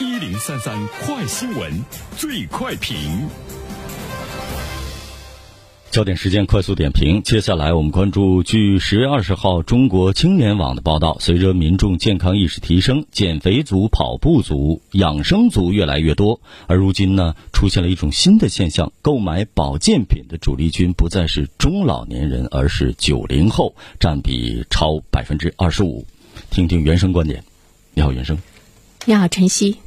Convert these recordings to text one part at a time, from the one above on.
一零三三快新闻，最快评。焦点时间快速点评，接下来我们关注，据十月二十号中国青年网的报道，随着民众健康意识提升，减肥族、跑步族、养生族越来越多，而如今呢，出现了一种新的现象，购买保健品的主力军不再是中老年人，而是九零后，占比超百分之二十五。听听原生观点，你好，原生。你好，晨曦。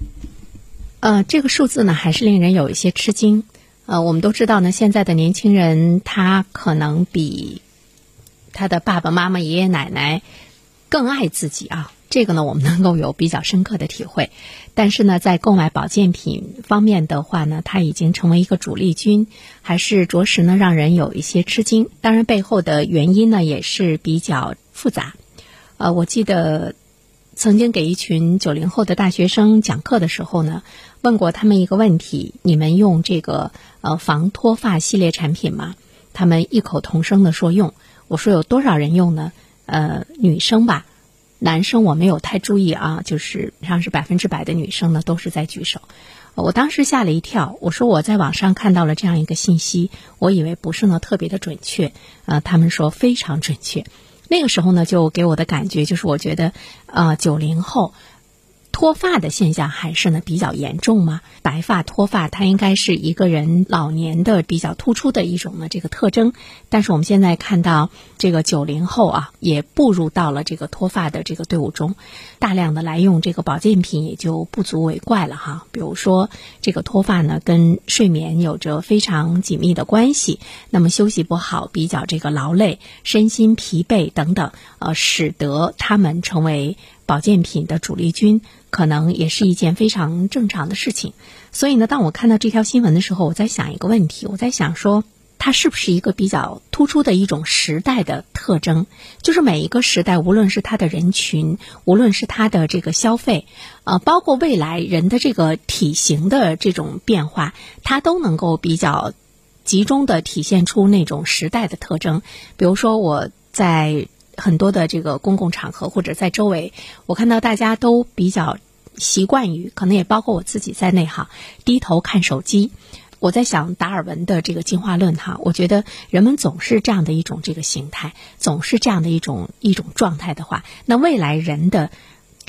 呃，这个数字呢，还是令人有一些吃惊。呃，我们都知道呢，现在的年轻人他可能比他的爸爸妈妈、爷爷奶奶更爱自己啊。这个呢，我们能够有比较深刻的体会。但是呢，在购买保健品方面的话呢，它已经成为一个主力军，还是着实呢让人有一些吃惊。当然，背后的原因呢也是比较复杂。呃，我记得曾经给一群九零后的大学生讲课的时候呢。问过他们一个问题：你们用这个呃防脱发系列产品吗？他们异口同声的说用。我说有多少人用呢？呃，女生吧，男生我没有太注意啊，就是像是百分之百的女生呢都是在举手。我当时吓了一跳，我说我在网上看到了这样一个信息，我以为不是呢特别的准确。呃，他们说非常准确。那个时候呢，就给我的感觉就是，我觉得呃九零后。脱发的现象还是呢比较严重吗？白发脱发，它应该是一个人老年的比较突出的一种呢这个特征。但是我们现在看到这个九零后啊，也步入到了这个脱发的这个队伍中，大量的来用这个保健品也就不足为怪了哈。比如说这个脱发呢，跟睡眠有着非常紧密的关系。那么休息不好，比较这个劳累，身心疲惫等等，呃，使得他们成为。保健品的主力军可能也是一件非常正常的事情，所以呢，当我看到这条新闻的时候，我在想一个问题，我在想说，它是不是一个比较突出的一种时代的特征？就是每一个时代，无论是它的人群，无论是它的这个消费，呃，包括未来人的这个体型的这种变化，它都能够比较集中的体现出那种时代的特征。比如说我在。很多的这个公共场合或者在周围，我看到大家都比较习惯于，可能也包括我自己在内哈，低头看手机。我在想达尔文的这个进化论哈，我觉得人们总是这样的一种这个形态，总是这样的一种一种状态的话，那未来人的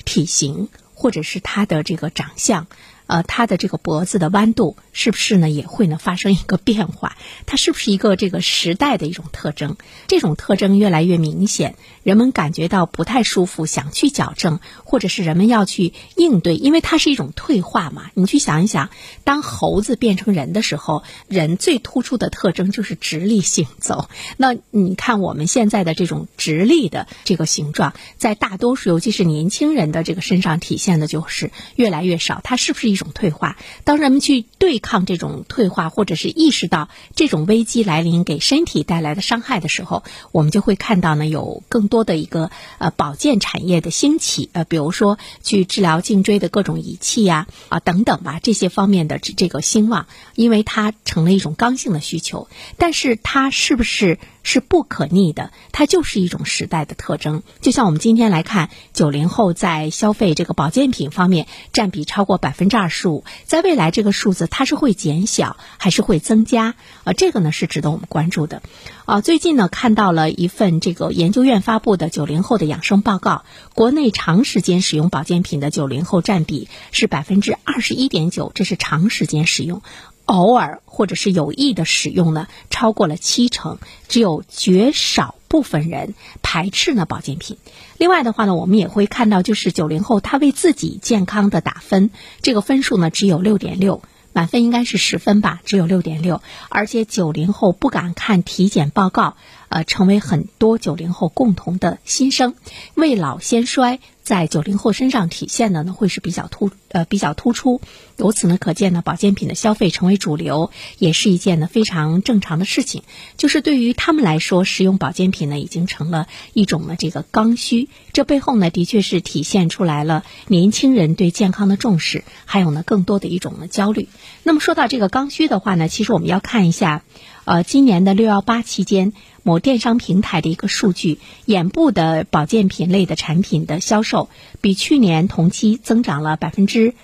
体型或者是他的这个长相。呃，它的这个脖子的弯度是不是呢也会呢发生一个变化？它是不是一个这个时代的一种特征？这种特征越来越明显，人们感觉到不太舒服，想去矫正，或者是人们要去应对，因为它是一种退化嘛。你去想一想，当猴子变成人的时候，人最突出的特征就是直立行走。那你看我们现在的这种直立的这个形状，在大多数尤其是年轻人的这个身上体现的就是越来越少。它是不是一？退化，当人们去对抗这种退化，或者是意识到这种危机来临给身体带来的伤害的时候，我们就会看到呢，有更多的一个呃保健产业的兴起，呃，比如说去治疗颈椎的各种仪器呀，啊等等吧，这些方面的这个兴旺，因为它成了一种刚性的需求，但是它是不是？是不可逆的，它就是一种时代的特征。就像我们今天来看，九零后在消费这个保健品方面占比超过百分之二十五，在未来这个数字它是会减小还是会增加？啊，这个呢是值得我们关注的。啊，最近呢看到了一份这个研究院发布的九零后的养生报告，国内长时间使用保健品的九零后占比是百分之二十一点九，这是长时间使用。偶尔或者是有意的使用呢，超过了七成，只有绝少部分人排斥呢保健品。另外的话呢，我们也会看到，就是九零后他为自己健康的打分，这个分数呢只有六点六，满分应该是十分吧，只有六点六。而且九零后不敢看体检报告，呃，成为很多九零后共同的心声。未老先衰。在九零后身上体现的呢，会是比较突呃比较突出。由此呢，可见呢，保健品的消费成为主流，也是一件呢非常正常的事情。就是对于他们来说，使用保健品呢，已经成了一种呢这个刚需。这背后呢，的确是体现出来了年轻人对健康的重视，还有呢更多的一种呢焦虑。那么说到这个刚需的话呢，其实我们要看一下，呃，今年的六幺八期间。某电商平台的一个数据，眼部的保健品类的产品的销售比去年同期增长了百分之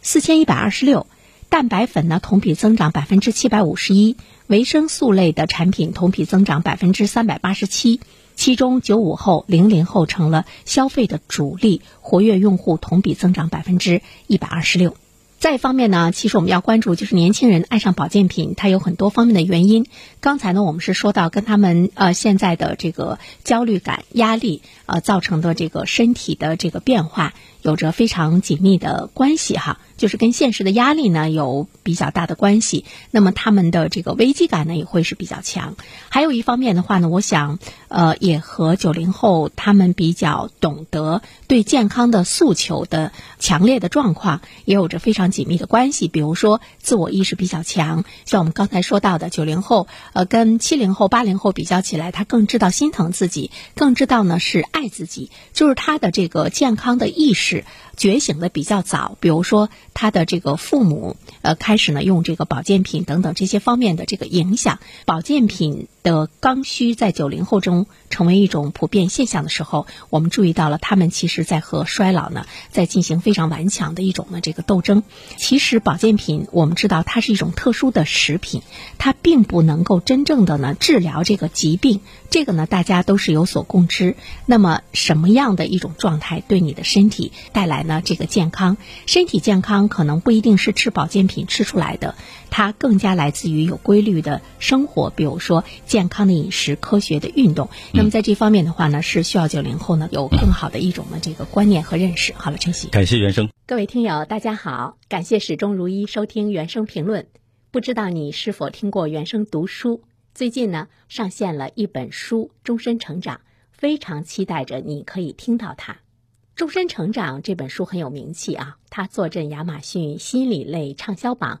四千一百二十六。蛋白粉呢，同比增长百分之七百五十一；维生素类的产品同比增长百分之三百八十七。其中，九五后、零零后成了消费的主力，活跃用户同比增长百分之一百二十六。再一方面呢，其实我们要关注就是年轻人爱上保健品，它有很多方面的原因。刚才呢，我们是说到跟他们呃现在的这个焦虑感、压力呃造成的这个身体的这个变化有着非常紧密的关系哈，就是跟现实的压力呢有比较大的关系。那么他们的这个危机感呢也会是比较强。还有一方面的话呢，我想呃也和九零后他们比较懂得对健康的诉求的强烈的状况也有着非常。紧密的关系，比如说自我意识比较强，像我们刚才说到的九零后，呃，跟七零后、八零后比较起来，他更知道心疼自己，更知道呢是爱自己，就是他的这个健康的意识是觉醒的比较早。比如说他的这个父母，呃，开始呢用这个保健品等等这些方面的这个影响，保健品的刚需在九零后中成为一种普遍现象的时候，我们注意到了他们其实在和衰老呢在进行非常顽强的一种呢这个斗争。其实保健品，我们知道它是一种特殊的食品，它并不能够真正的呢治疗这个疾病。这个呢，大家都是有所共知。那么，什么样的一种状态对你的身体带来呢这个健康？身体健康可能不一定是吃保健品吃出来的，它更加来自于有规律的生活，比如说健康的饮食、科学的运动。那么在这方面的话呢，是需要九零后呢有更好的一种呢这个观念和认识。好了，晨曦，感谢原生。各位听友，大家好，感谢始终如一收听原声评论。不知道你是否听过原声读书？最近呢，上线了一本书《终身成长》，非常期待着你可以听到它。《终身成长》这本书很有名气啊，它坐镇亚马逊心理类畅销榜